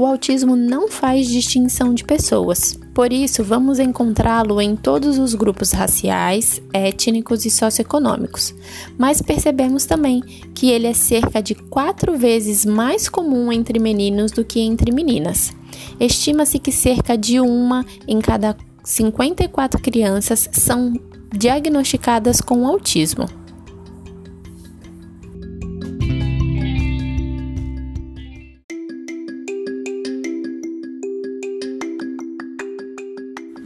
o autismo não faz distinção de pessoas. Por isso, vamos encontrá-lo em todos os grupos raciais, étnicos e socioeconômicos. Mas percebemos também que ele é cerca de quatro vezes mais comum entre meninos do que entre meninas. Estima-se que cerca de uma em cada 54 crianças são diagnosticadas com autismo.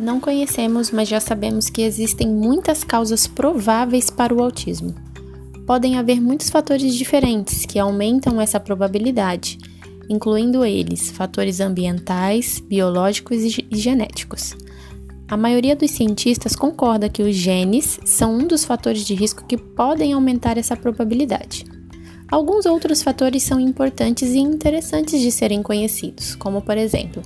Não conhecemos, mas já sabemos que existem muitas causas prováveis para o autismo. Podem haver muitos fatores diferentes que aumentam essa probabilidade, incluindo eles fatores ambientais, biológicos e genéticos. A maioria dos cientistas concorda que os genes são um dos fatores de risco que podem aumentar essa probabilidade. Alguns outros fatores são importantes e interessantes de serem conhecidos, como por exemplo,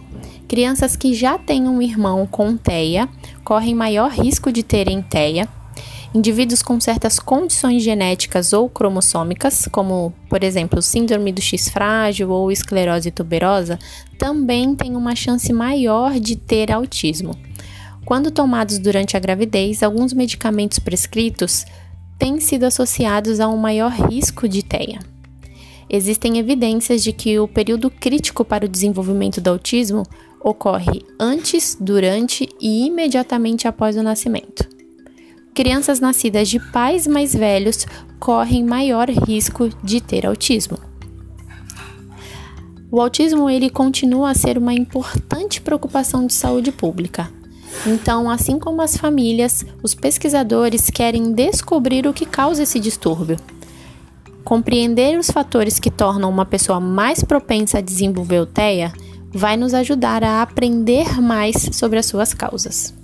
crianças que já têm um irmão com TEA correm maior risco de terem TEA. Indivíduos com certas condições genéticas ou cromossômicas, como por exemplo síndrome do X frágil ou esclerose tuberosa, também têm uma chance maior de ter autismo. Quando tomados durante a gravidez, alguns medicamentos prescritos têm sido associados a um maior risco de TEA. Existem evidências de que o período crítico para o desenvolvimento do autismo ocorre antes, durante e imediatamente após o nascimento. Crianças nascidas de pais mais velhos correm maior risco de ter autismo. O autismo ele continua a ser uma importante preocupação de saúde pública, então, assim como as famílias, os pesquisadores querem descobrir o que causa esse distúrbio. Compreender os fatores que tornam uma pessoa mais propensa a desenvolver o TEA vai nos ajudar a aprender mais sobre as suas causas.